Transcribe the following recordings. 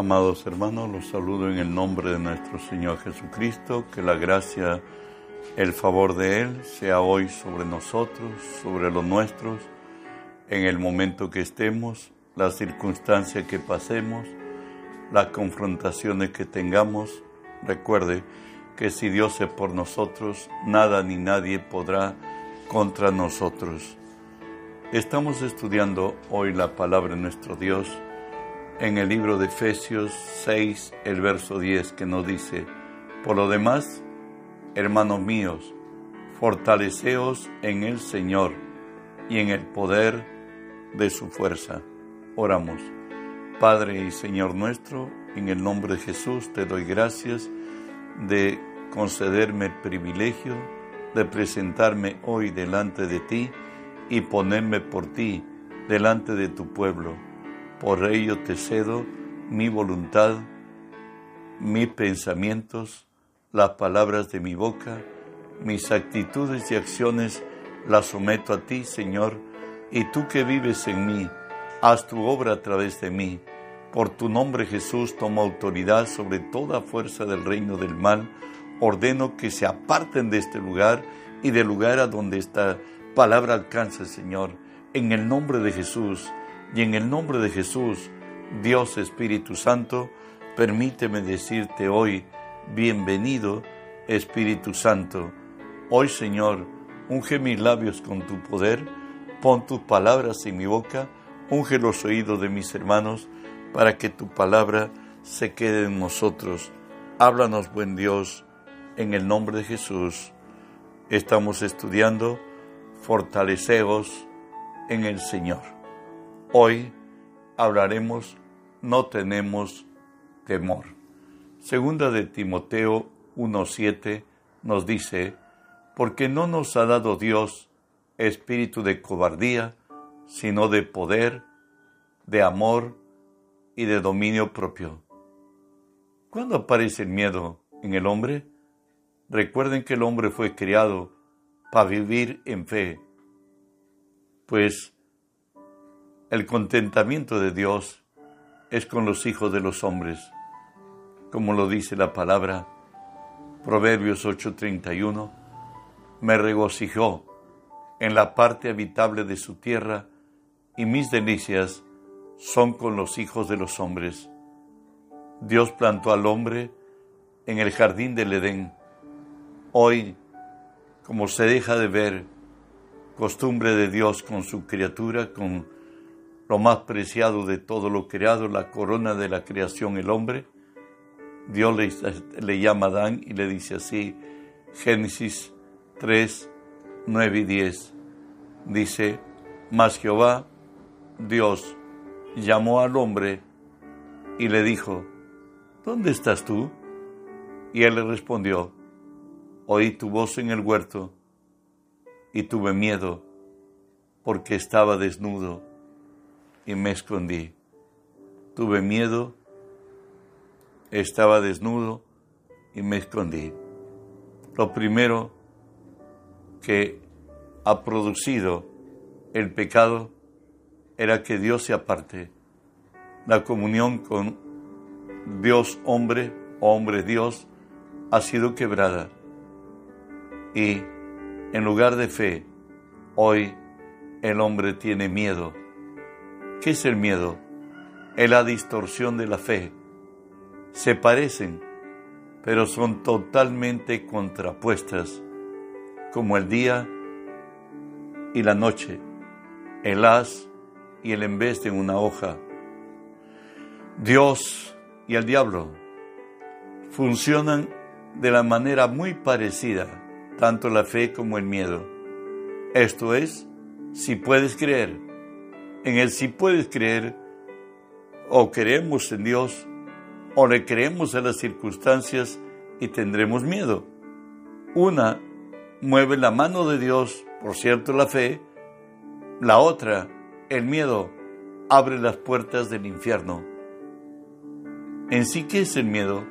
Amados hermanos, los saludo en el nombre de nuestro Señor Jesucristo, que la gracia, el favor de Él sea hoy sobre nosotros, sobre los nuestros, en el momento que estemos, las circunstancias que pasemos, las confrontaciones que tengamos. Recuerde que si Dios es por nosotros, nada ni nadie podrá contra nosotros. Estamos estudiando hoy la palabra de nuestro Dios en el libro de Efesios 6, el verso 10, que nos dice, por lo demás, hermanos míos, fortaleceos en el Señor y en el poder de su fuerza. Oramos. Padre y Señor nuestro, en el nombre de Jesús te doy gracias de concederme el privilegio de presentarme hoy delante de ti y ponerme por ti delante de tu pueblo por ello te cedo mi voluntad, mis pensamientos, las palabras de mi boca, mis actitudes y acciones las someto a ti, Señor, y tú que vives en mí, haz tu obra a través de mí. Por tu nombre Jesús tomo autoridad sobre toda fuerza del reino del mal. Ordeno que se aparten de este lugar y del lugar a donde esta palabra alcanza, Señor. En el nombre de Jesús, y en el nombre de Jesús, Dios Espíritu Santo, permíteme decirte hoy, bienvenido Espíritu Santo. Hoy Señor, unge mis labios con tu poder, pon tus palabras en mi boca, unge los oídos de mis hermanos, para que tu palabra se quede en nosotros. Háblanos, buen Dios, en el nombre de Jesús. Estamos estudiando, fortaleceos en el Señor. Hoy hablaremos No tenemos temor. Segunda de Timoteo 1.7 nos dice, porque no nos ha dado Dios espíritu de cobardía, sino de poder, de amor y de dominio propio. ¿Cuándo aparece el miedo en el hombre? Recuerden que el hombre fue criado para vivir en fe, pues el contentamiento de Dios es con los hijos de los hombres, como lo dice la palabra, Proverbios 8:31, me regocijó en la parte habitable de su tierra, y mis delicias son con los hijos de los hombres. Dios plantó al hombre en el jardín del Edén. Hoy, como se deja de ver, costumbre de Dios con su criatura, con lo más preciado de todo lo creado, la corona de la creación, el hombre. Dios le, llama a Adán y le dice así, Génesis 3, 9 y 10. Dice, mas Jehová, Dios, llamó al hombre y le dijo, ¿dónde estás tú? Y él le respondió, oí tu voz en el huerto y tuve miedo porque estaba desnudo y me escondí. Tuve miedo, estaba desnudo y me escondí. Lo primero que ha producido el pecado era que Dios se aparte. La comunión con Dios hombre, hombre Dios, ha sido quebrada. Y en lugar de fe, hoy el hombre tiene miedo ¿Qué es el miedo? Es la distorsión de la fe. Se parecen, pero son totalmente contrapuestas, como el día y la noche, el haz y el en vez de una hoja. Dios y el diablo funcionan de la manera muy parecida, tanto la fe como el miedo. Esto es, si puedes creer, en el si puedes creer, o creemos en Dios, o le creemos a las circunstancias y tendremos miedo. Una mueve la mano de Dios, por cierto la fe, la otra, el miedo, abre las puertas del infierno. En sí, ¿qué es el miedo?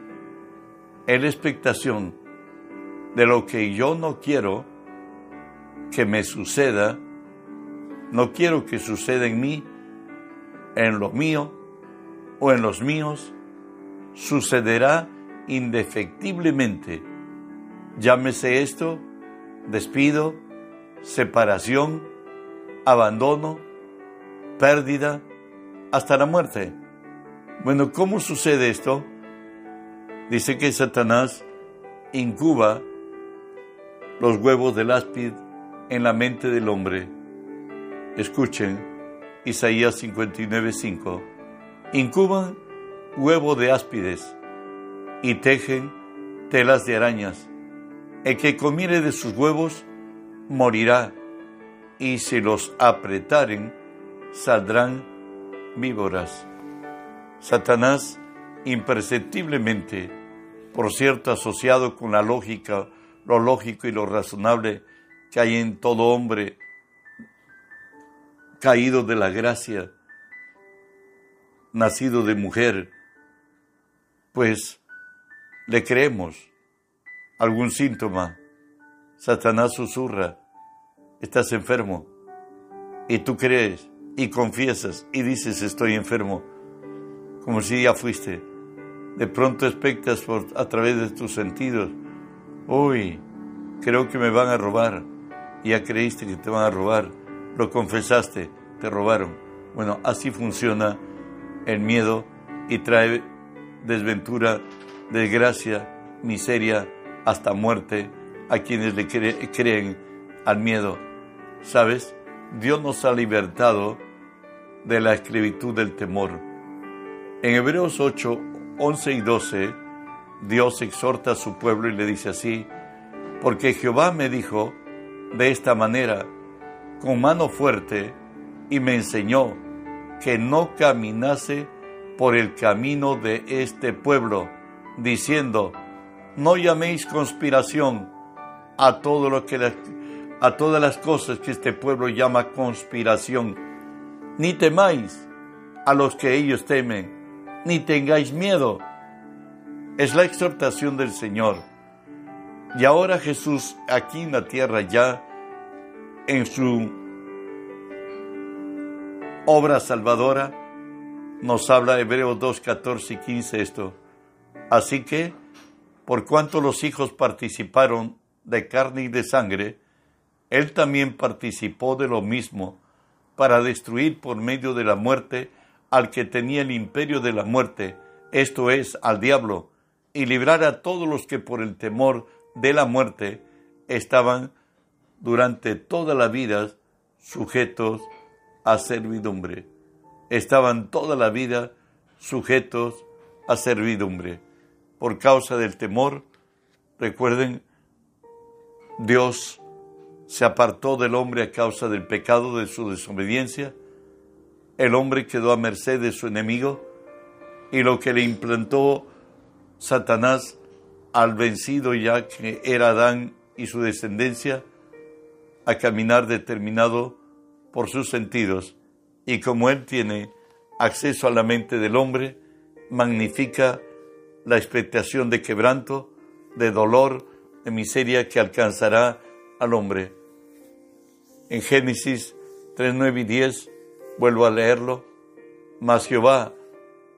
Es la expectación de lo que yo no quiero que me suceda no quiero que suceda en mí, en lo mío o en los míos, sucederá indefectiblemente. Llámese esto despido, separación, abandono, pérdida, hasta la muerte. Bueno, ¿cómo sucede esto? Dice que Satanás incuba los huevos del áspid en la mente del hombre. Escuchen Isaías 59:5. Incuban huevo de áspides y tejen telas de arañas. El que comiere de sus huevos morirá, y si los apretaren, saldrán víboras. Satanás, imperceptiblemente, por cierto, asociado con la lógica, lo lógico y lo razonable que hay en todo hombre caído de la gracia, nacido de mujer, pues le creemos. Algún síntoma. Satanás susurra, estás enfermo, y tú crees y confiesas y dices estoy enfermo, como si ya fuiste. De pronto expectas por, a través de tus sentidos, uy, creo que me van a robar, ya creíste que te van a robar, lo confesaste, te robaron. Bueno, así funciona el miedo y trae desventura, desgracia, miseria, hasta muerte a quienes le creen al miedo. ¿Sabes? Dios nos ha libertado de la esclavitud del temor. En Hebreos 8, 11 y 12, Dios exhorta a su pueblo y le dice así, porque Jehová me dijo de esta manera, con mano fuerte, y me enseñó que no caminase por el camino de este pueblo, diciendo, no llaméis conspiración a todo lo que a todas las cosas que este pueblo llama conspiración, ni temáis a los que ellos temen, ni tengáis miedo. Es la exhortación del Señor. Y ahora Jesús aquí en la tierra ya en su obra salvadora nos habla Hebreos 2, 14 y 15 esto. Así que por cuanto los hijos participaron de carne y de sangre, él también participó de lo mismo, para destruir por medio de la muerte al que tenía el imperio de la muerte, esto es, al diablo, y librar a todos los que por el temor de la muerte estaban durante toda la vida sujetos a servidumbre. Estaban toda la vida sujetos a servidumbre por causa del temor. Recuerden, Dios se apartó del hombre a causa del pecado de su desobediencia. El hombre quedó a merced de su enemigo y lo que le implantó Satanás al vencido ya que era Adán y su descendencia a caminar determinado por sus sentidos y como él tiene acceso a la mente del hombre, magnifica la expectación de quebranto, de dolor, de miseria que alcanzará al hombre. En Génesis 3, 9 y 10, vuelvo a leerlo, mas Jehová,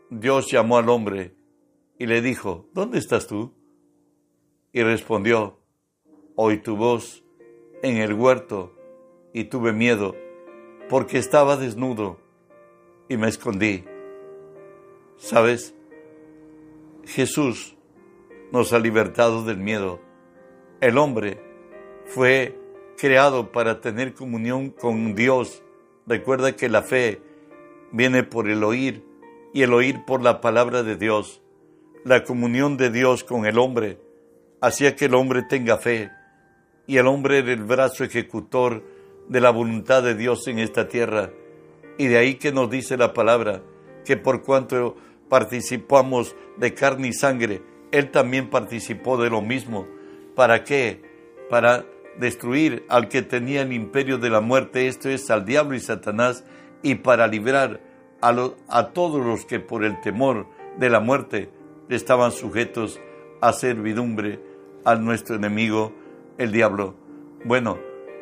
Dios llamó al hombre y le dijo, ¿dónde estás tú? Y respondió, oí tu voz en el huerto y tuve miedo, porque estaba desnudo y me escondí. ¿Sabes? Jesús nos ha libertado del miedo. El hombre fue creado para tener comunión con Dios. Recuerda que la fe viene por el oír y el oír por la palabra de Dios. La comunión de Dios con el hombre hacía que el hombre tenga fe y el hombre era el brazo ejecutor de la voluntad de Dios en esta tierra. Y de ahí que nos dice la palabra que por cuanto participamos de carne y sangre, Él también participó de lo mismo. ¿Para qué? Para destruir al que tenía el imperio de la muerte, esto es al diablo y Satanás, y para librar a, todos los que por el temor de la muerte estaban sujetos a servidumbre a nuestro enemigo, el diablo. Bueno,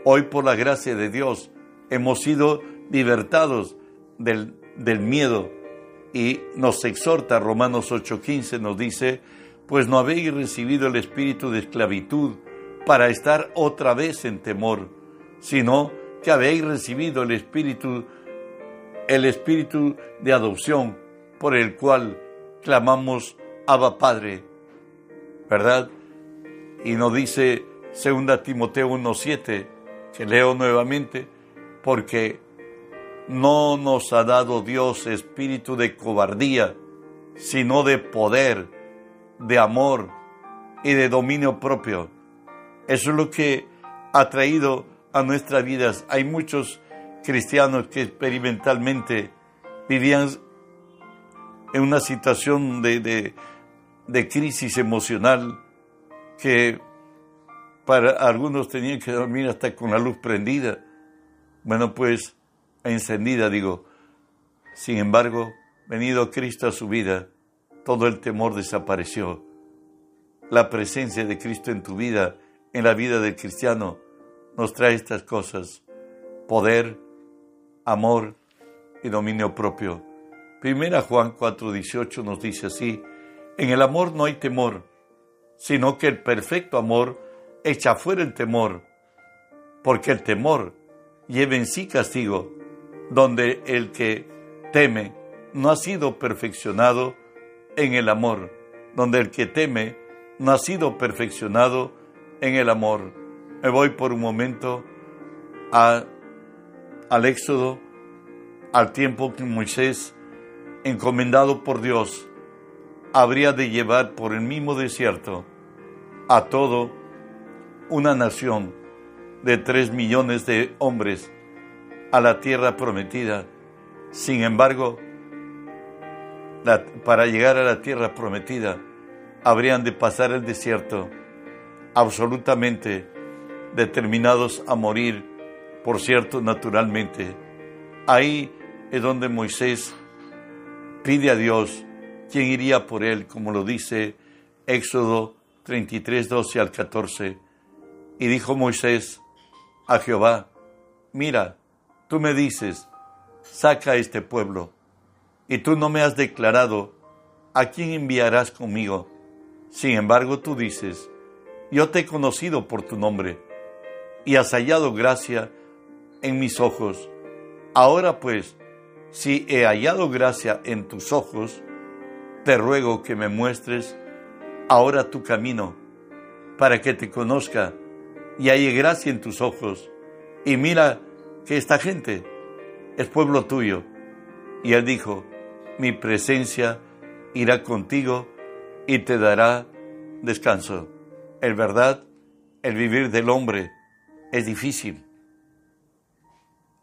hoy por la gracia de Dios hemos sido libertados del, del miedo, y nos exhorta, Romanos 8:15 nos dice, pues no habéis recibido el espíritu de esclavitud para estar otra vez en temor, sino que habéis recibido el espíritu el espíritu de adopción por el cual clamamos Abba Padre, ¿verdad? Y nos dice 2 Timoteo 1:7, que leo nuevamente, porque no nos ha dado Dios espíritu de cobardía, sino de poder, de amor y de dominio propio. Eso es lo que ha traído a nuestras vidas. Hay muchos cristianos que experimentalmente vivían en una situación de, de crisis emocional que para algunos tenían que dormir hasta con la luz prendida. Bueno, pues encendida, digo. Sin embargo, venido Cristo a su vida, todo el temor desapareció. La presencia de Cristo en tu vida, en la vida del cristiano, nos trae estas cosas. Poder, amor y dominio propio. Primera Juan 4:18 nos dice así, en el amor no hay temor, sino que el perfecto amor echa fuera el temor, porque el temor lleva en sí castigo, donde el que teme no ha sido perfeccionado en el amor, donde el que teme no ha sido perfeccionado en el amor. Me voy por un momento al Éxodo, al tiempo que Moisés, encomendado por Dios, habría de llevar por el mismo desierto a todo una nación de tres millones de hombres a la tierra prometida. Sin embargo, para llegar a la tierra prometida, habrían de pasar el desierto absolutamente determinados a morir, por cierto, naturalmente. Ahí es donde Moisés pide a Dios quién iría por él, como lo dice Éxodo 33, 12 al 14. Y dijo Moisés a Jehová, mira, Tú me dices, saca a este pueblo, y tú no me has declarado a quién enviarás conmigo. Sin embargo, tú dices, yo te he conocido por tu nombre, y has hallado gracia en mis ojos. Ahora pues, si he hallado gracia en tus ojos, te ruego que me muestres ahora tu camino, para que te conozca y halle gracia en tus ojos. Y mira que esta gente es pueblo tuyo. Y él dijo, mi presencia irá contigo y te dará descanso. El verdad, el vivir del hombre es difícil.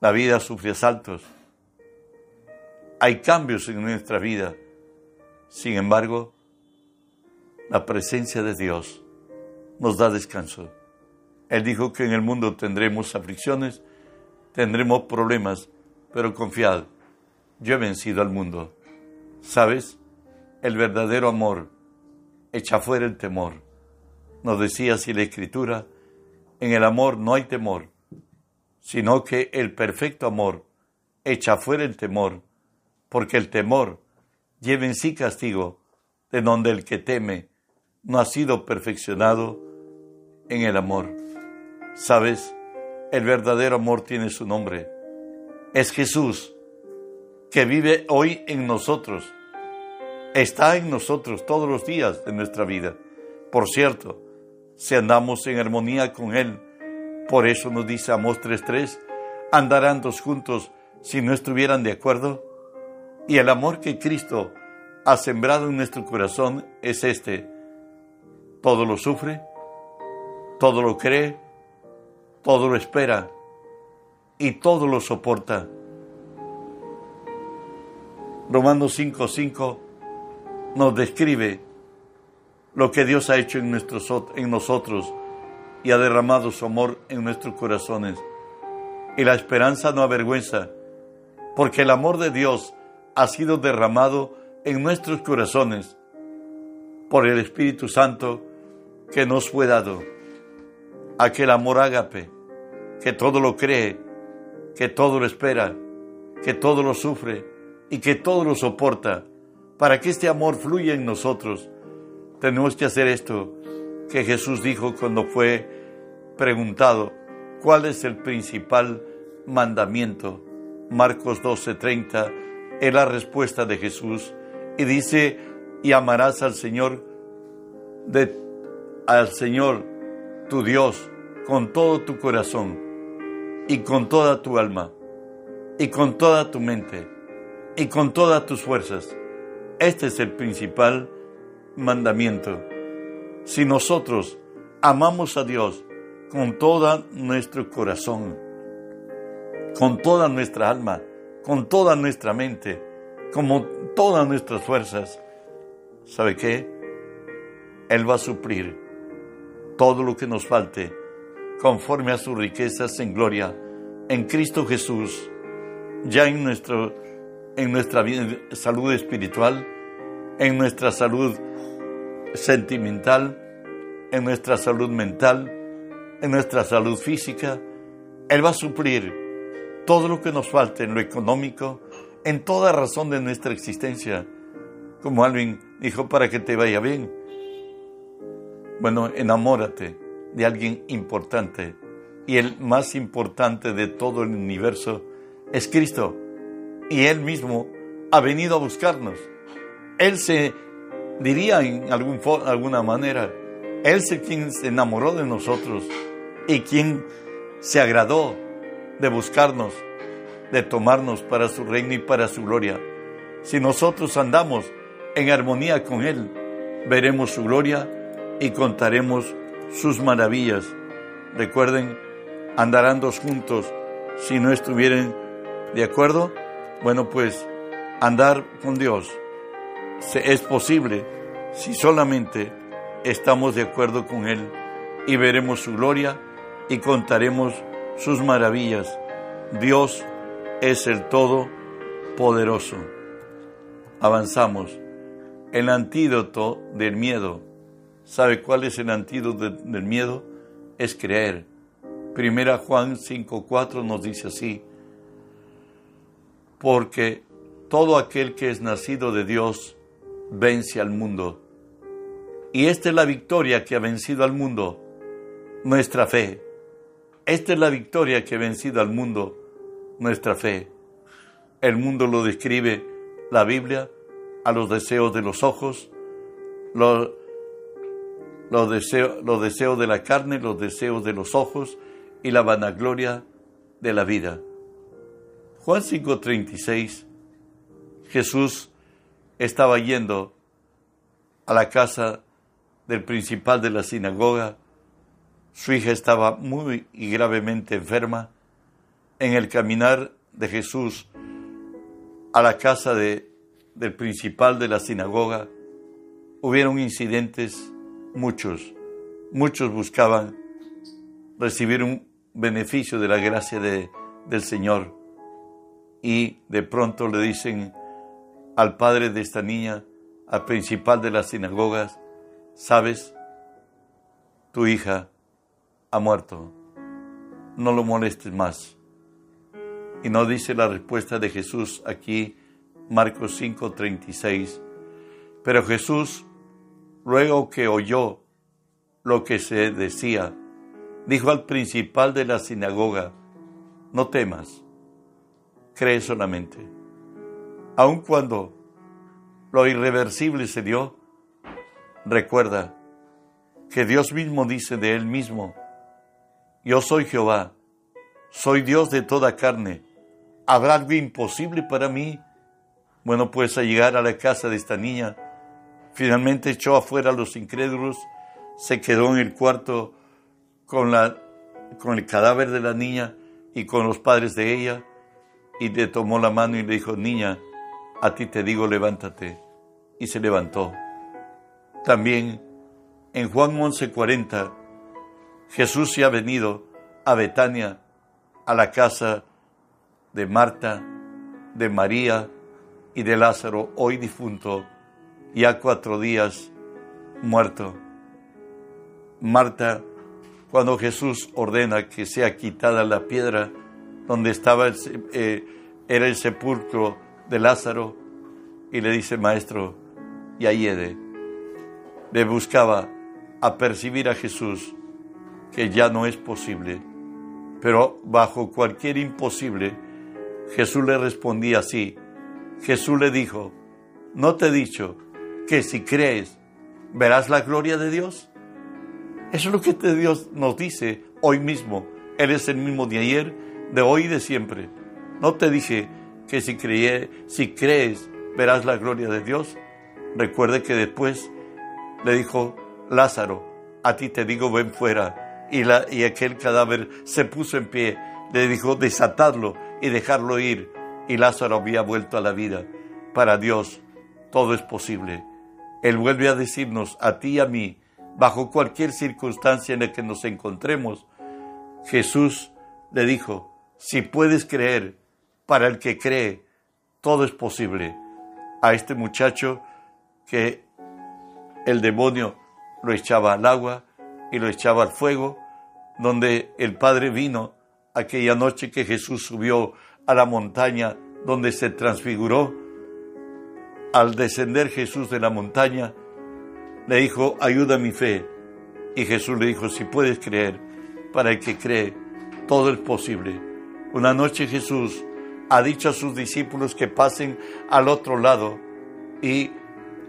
La vida sufre asaltos. Hay cambios en nuestra vida. Sin embargo, la presencia de Dios nos da descanso. Él dijo que en el mundo tendremos aflicciones, tendremos problemas, pero confiad, yo he vencido al mundo. ¿Sabes? El verdadero amor echa fuera el temor. Nos decía así la Escritura, en el amor no hay temor, sino que el perfecto amor echa fuera el temor, porque el temor lleva en sí castigo, de donde el que teme no ha sido perfeccionado en el amor. ¿Sabes? El verdadero amor tiene su nombre. Es Jesús, que vive hoy en nosotros. Está en nosotros todos los días de nuestra vida. Por cierto, si andamos en armonía con Él, por eso nos dice Amos 3.3, andarán dos juntos si no estuvieran de acuerdo. Y el amor que Cristo ha sembrado en nuestro corazón es este. Todo lo sufre, todo lo cree, todo lo espera y todo lo soporta. Romanos 5:5 nos describe lo que Dios ha hecho en, nuestros, en nosotros y ha derramado su amor en nuestros corazones. Y la esperanza no avergüenza, porque el amor de Dios ha sido derramado en nuestros corazones por el Espíritu Santo que nos fue dado. Aquel amor ágape que todo lo cree, que todo lo espera, que todo lo sufre, y que todo lo soporta, para que este amor fluya en nosotros, tenemos que hacer esto que Jesús dijo cuando fue preguntado, ¿cuál es el principal mandamiento? Marcos 12:30 es la respuesta de Jesús y dice, y amarás al Señor, de, al Señor tu Dios con todo tu corazón y con toda tu alma y con toda tu mente y con todas tus fuerzas. Este es el principal mandamiento. Si nosotros amamos a Dios con todo nuestro corazón, con toda nuestra alma, con toda nuestra mente, como todas nuestras fuerzas, ¿sabe qué? Él va a suplir todo lo que nos falte conforme a sus riquezas en gloria en Cristo Jesús, ya en, nuestro, en nuestra salud espiritual, en nuestra salud sentimental, en nuestra salud mental, en nuestra salud física. Él va a suplir todo lo que nos falte en lo económico, en toda razón de nuestra existencia. Como Alvin dijo, para que te vaya bien. Bueno, enamórate de alguien importante. Y el más importante de todo el universo es Cristo. Y Él mismo ha venido a buscarnos. Él se diría en algún, alguna manera, Él es quien se enamoró de nosotros y quien se agradó de buscarnos, de tomarnos para su reino y para su gloria. Si nosotros andamos en armonía con Él, veremos su gloria y contaremos sus maravillas. Recuerden, andarán dos juntos si no estuvieran de acuerdo. Bueno, pues andar con Dios es posible si solamente estamos de acuerdo con Él y veremos su gloria y contaremos sus maravillas. Dios es el Todopoderoso. Avanzamos. El antídoto del miedo. ¿Sabe cuál es el antídoto del miedo? Es creer. Primera Juan 5.4 nos dice así. Porque todo aquel que es nacido de Dios vence al mundo. Y esta es la victoria que ha vencido al mundo, nuestra fe. Esta es la victoria que ha vencido al mundo, nuestra fe. El mundo lo describe la Biblia a los deseos de los ojos, los, los, deseos, los deseos de la carne, los deseos de los ojos y la vanagloria de la vida. Juan 5:36, Jesús estaba yendo a la casa del principal de la sinagoga. Su hija estaba muy y gravemente enferma. En el caminar de Jesús a la casa de, del principal de la sinagoga, hubieron incidentes muchos. Muchos buscaban recibir un beneficio de la gracia de, del Señor. Y de pronto le dicen, al padre de esta niña, al principal de las sinagogas, sabes, tu hija ha muerto, no lo molestes más. Y no dice la respuesta de Jesús aquí, Marcos 5:36, pero Jesús, luego que oyó lo que se decía, dijo al principal de la sinagoga, no temas, cree solamente aun cuando lo irreversible se dio, recuerda que Dios mismo dice de Él mismo, yo soy Jehová, soy Dios de toda carne, ¿habrá algo imposible para mí? Bueno, pues al llegar a la casa de esta niña, finalmente echó afuera a los incrédulos, se quedó en el cuarto con, la, con el cadáver de la niña y con los padres de ella, y le tomó la mano y le dijo, niña, a ti te digo, levántate. Y se levantó. También en Juan 11:40, Jesús se ha venido a Betania, a la casa de Marta, de María y de Lázaro, hoy difunto, ya cuatro días muerto. Marta, cuando Jesús ordena que sea quitada la piedra donde estaba el, eh, era el sepulcro de Lázaro y le dice, maestro, y Ayede le buscaba a percibir a Jesús que ya no es posible, pero bajo cualquier imposible, Jesús le respondía así. Jesús le dijo, ¿no te he dicho que si crees verás la gloria de Dios? Eso es lo que Dios nos dice hoy mismo. Él es el mismo de ayer, de hoy y de siempre. ¿No te dije que si, si crees verás la gloria de Dios? Recuerde que después le dijo Lázaro, a ti te digo ven fuera. Y, la, y aquel cadáver se puso en pie, le dijo desatadlo y dejarlo ir. Y Lázaro había vuelto a la vida. Para Dios todo es posible. Él vuelve a decirnos a ti y a mí, bajo cualquier circunstancia en la que nos encontremos, Jesús le dijo, si puedes creer, para el que cree, todo es posible. A este muchacho que el demonio lo echaba al agua y lo echaba al fuego, donde el Padre vino aquella noche que Jesús subió a la montaña donde se transfiguró. Al descender Jesús de la montaña, le dijo, ayuda mi fe. Y Jesús le dijo, si puedes creer, para el que cree, todo es posible. Una noche Jesús ha dicho a sus discípulos que pasen al otro lado y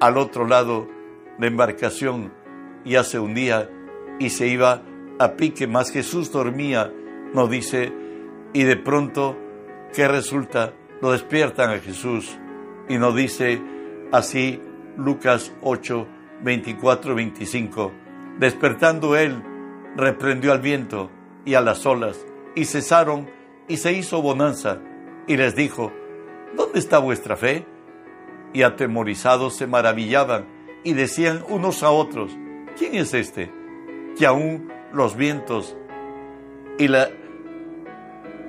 al otro lado la embarcación ya se hundía y se iba a pique, más Jesús dormía, nos dice, y de pronto, ¿qué resulta? Lo despiertan a Jesús y nos dice así Lucas 8, 24, 25. Despertando él, reprendió al viento y a las olas, y cesaron, y se hizo bonanza, y les dijo, ¿dónde está vuestra fe? Y atemorizados se maravillaban, y decían unos a otros, ¿quién es este? Que aún los vientos y la,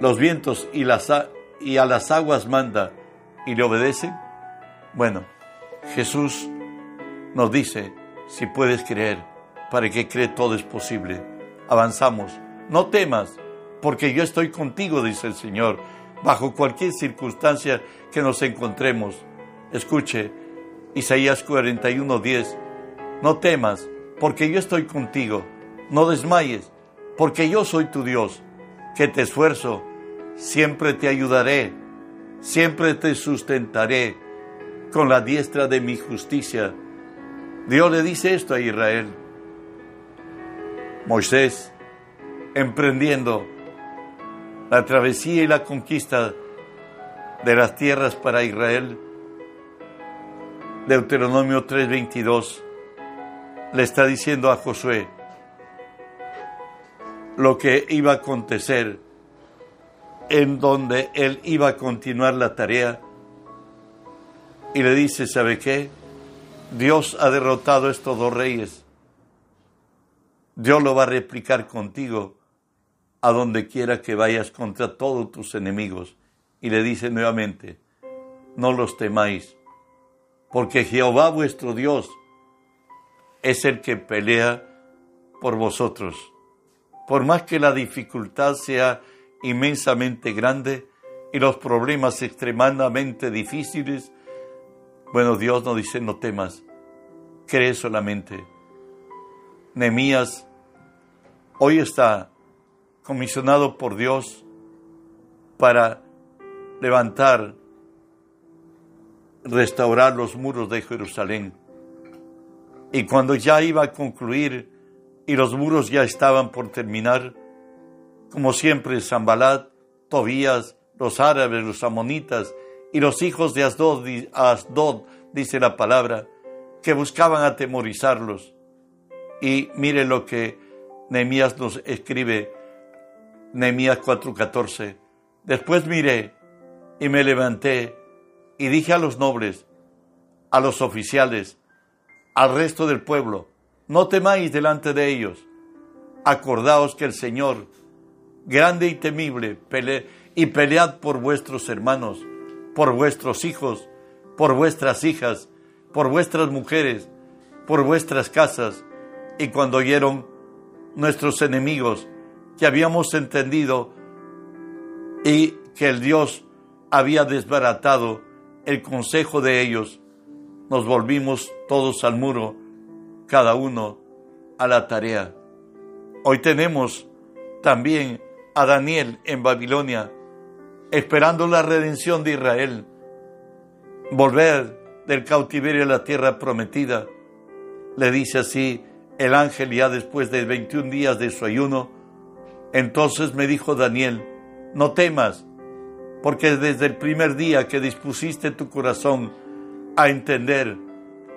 los vientos y, las, y a las aguas manda y le obedecen. Bueno, Jesús nos dice, si puedes creer, para que cree todo es posible. Avanzamos. No temas, porque yo estoy contigo, dice el Señor, bajo cualquier circunstancia que nos encontremos. Escuche, Isaías 41:10, no temas, porque yo estoy contigo. No desmayes, porque yo soy tu Dios, que te esfuerzo, siempre te ayudaré, siempre te sustentaré con la diestra de mi justicia Dios le dice esto a Israel. Moisés, emprendiendo la travesía y la conquista de las tierras para Israel, Deuteronomio 3:22, le está diciendo a Josué lo que iba a acontecer, en donde él iba a continuar la tarea, y le dice, ¿sabe qué? Dios ha derrotado a estos dos reyes. Dios lo va a replicar contigo a donde quiera que vayas contra todos tus enemigos. Y le dice nuevamente, no los temáis, porque Jehová vuestro Dios es el que pelea por vosotros. Por más que la dificultad sea inmensamente grande y los problemas extremadamente difíciles, bueno, Dios nos dice, no temas, cree solamente. Nehemías hoy está comisionado por Dios para levantar, restaurar los muros de Jerusalén. Y cuando ya iba a concluir y los muros ya estaban por terminar, como siempre Zambalat, Tobías, los árabes, los amonitas y los hijos de Asdod, dice la palabra, que buscaban atemorizarlos. Y mire lo que Nehemías nos escribe, Nehemías 4:14. Después miré y me levanté y dije a los nobles, a los oficiales, al resto del pueblo, no temáis delante de ellos. Acordaos que el Señor, grande y temible, y pelead por vuestros hermanos por vuestros hijos, por vuestras hijas, por vuestras mujeres, por vuestras casas. Y cuando oyeron nuestros enemigos que habíamos entendido y que el Dios había desbaratado el consejo de ellos, nos volvimos todos al muro, cada uno a la tarea. Hoy tenemos también a Daniel en Babilonia, esperando la redención de Israel, volver del cautiverio a la tierra prometida. Le dice así el ángel ya después de 21 días de su ayuno. Entonces me dijo Daniel, no temas, porque desde el primer día que dispusiste tu corazón a entender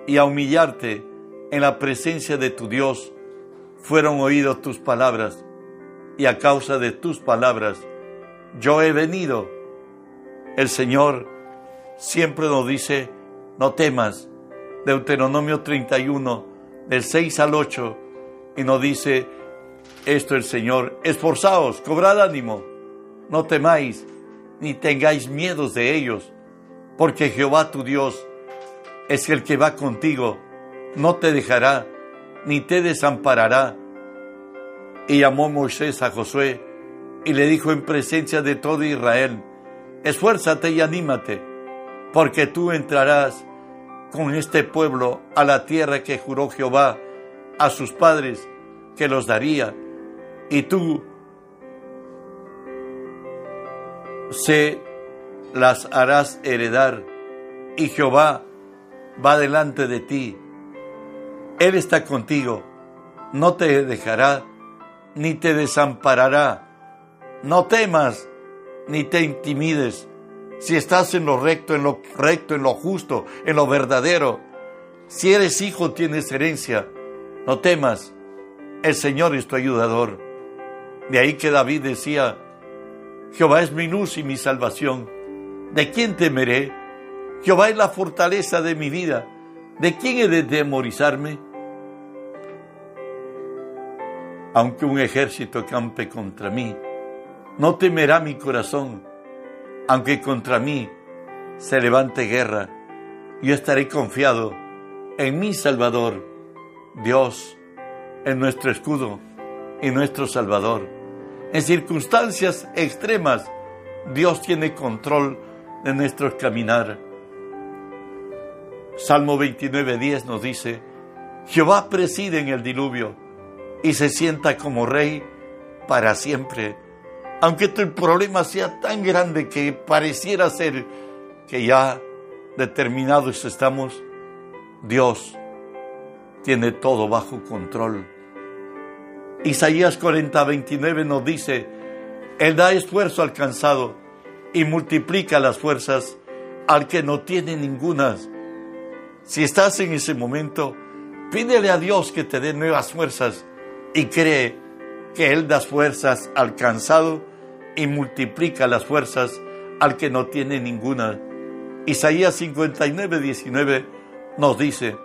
y a humillarte en la presencia de tu Dios, fueron oídos tus palabras, y a causa de tus palabras yo he venido. El Señor siempre nos dice, no temas, Deuteronomio 31, del 6 al 8, y nos dice esto el Señor, esforzaos, cobrad ánimo, no temáis, ni tengáis miedos de ellos, porque Jehová tu Dios es el que va contigo, no te dejará, ni te desamparará. Y llamó Moisés a Josué y le dijo en presencia de todo Israel, esfuérzate y anímate, porque tú entrarás con este pueblo a la tierra que juró Jehová a sus padres que los daría, y tú se las harás heredar, y Jehová va delante de ti. Él está contigo, no te dejará, ni te desamparará. No temas, ni te intimides, si estás en lo recto, en lo recto, en lo justo, en lo verdadero. Si eres hijo, tienes herencia. No temas, el Señor es tu ayudador. De ahí que David decía, Jehová es mi luz y mi salvación. ¿De quién temeré? Jehová es la fortaleza de mi vida. ¿De quién he de demorizarme? Aunque un ejército campe contra mí, no temerá mi corazón. Aunque contra mí se levante guerra, yo estaré confiado en mi Salvador. Dios es nuestro escudo y nuestro Salvador. En circunstancias extremas, Dios tiene control de nuestro caminar. Salmo 29.10 nos dice, Jehová preside en el diluvio y se sienta como rey para siempre. Aunque tu problema sea tan grande que pareciera ser que ya determinados estamos, Dios tiene todo bajo control. Isaías 40, 29 nos dice, Él da esfuerzo al cansado y multiplica las fuerzas al que no tiene ningunas. Si estás en ese momento, pídele a Dios que te dé nuevas fuerzas y cree que Él da fuerzas al cansado y multiplica las fuerzas al que no tiene ninguna. Isaías 59, 19 nos dice,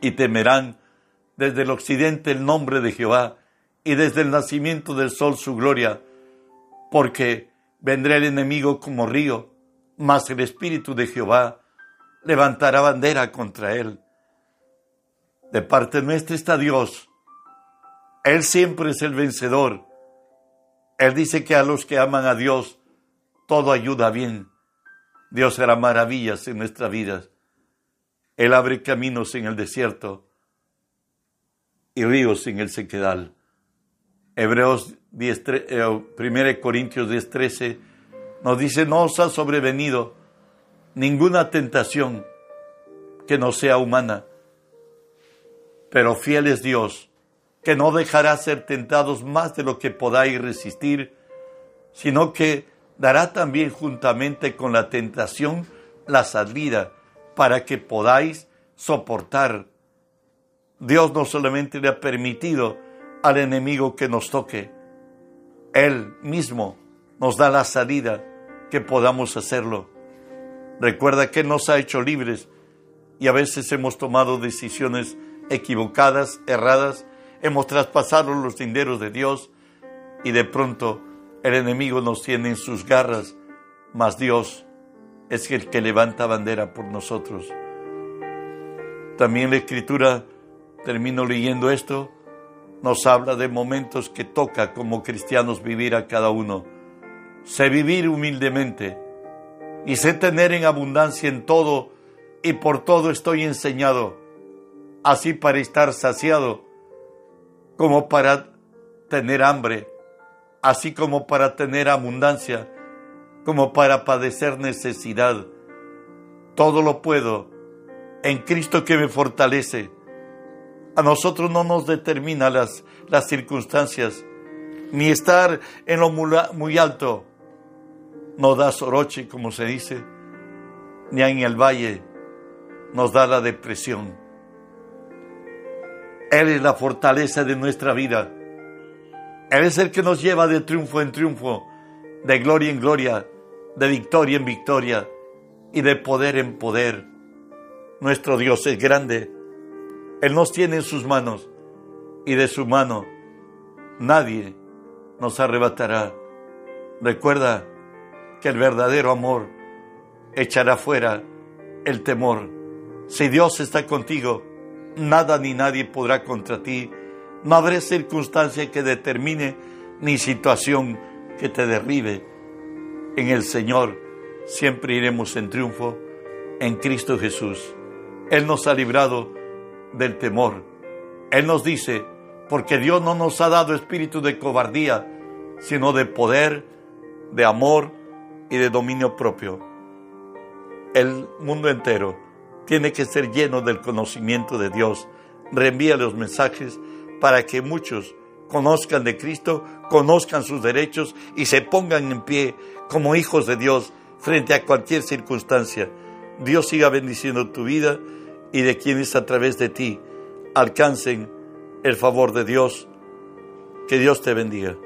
y temerán desde el occidente el nombre de Jehová y desde el nacimiento del sol su gloria, porque vendrá el enemigo como río, mas el Espíritu de Jehová levantará bandera contra él. De parte nuestra está Dios. Él siempre es el vencedor. Él dice que a los que aman a Dios, todo ayuda bien. Dios hará maravillas en nuestra vida. Él abre caminos en el desierto y ríos en el sequedal. Hebreos 10, 1 eh, Corintios 10, 13 nos dice, no os ha sobrevenido ninguna tentación que no sea humana. Pero fiel es Dios, que no dejará ser tentados más de lo que podáis resistir, sino que dará también juntamente con la tentación la salida para que podáis soportar. Dios no solamente le ha permitido al enemigo que nos toque, Él mismo nos da la salida que podamos hacerlo. Recuerda que nos ha hecho libres y a veces hemos tomado decisiones equivocadas, erradas, hemos traspasado los linderos de Dios y de pronto el enemigo nos tiene en sus garras, mas Dios es el que levanta bandera por nosotros. También la escritura, termino leyendo esto, nos habla de momentos que toca como cristianos vivir a cada uno. Sé vivir humildemente y sé tener en abundancia en todo y por todo estoy enseñado, así para estar saciado como para tener hambre, así como para tener abundancia, como para padecer necesidad. Todo lo puedo en Cristo que me fortalece. A nosotros no nos determina las, las circunstancias, ni estar en lo muy alto, no da soroche, como se dice, ni en el valle nos da la depresión. Él es la fortaleza de nuestra vida. Él es el que nos lleva de triunfo en triunfo, de gloria en gloria, de victoria en victoria y de poder en poder. Nuestro Dios es grande. Él nos tiene en sus manos y de su mano nadie nos arrebatará. Recuerda que el verdadero amor echará fuera el temor. Si Dios está contigo, nada ni nadie podrá contra ti. No habrá circunstancia que determine ni situación que te derribe. En el Señor siempre iremos en triunfo en Cristo Jesús. Él nos ha librado del temor. Él nos dice, porque Dios no nos ha dado espíritu de cobardía, sino de poder, de amor y de dominio propio. El mundo entero tiene que ser lleno del conocimiento de Dios. Reenvía los mensajes para que muchos conozcan de Cristo, conozcan sus derechos y se pongan en pie como hijos de Dios frente a cualquier circunstancia. Dios siga bendiciendo tu vida y de quienes a través de ti alcancen el favor de Dios. Que Dios te bendiga.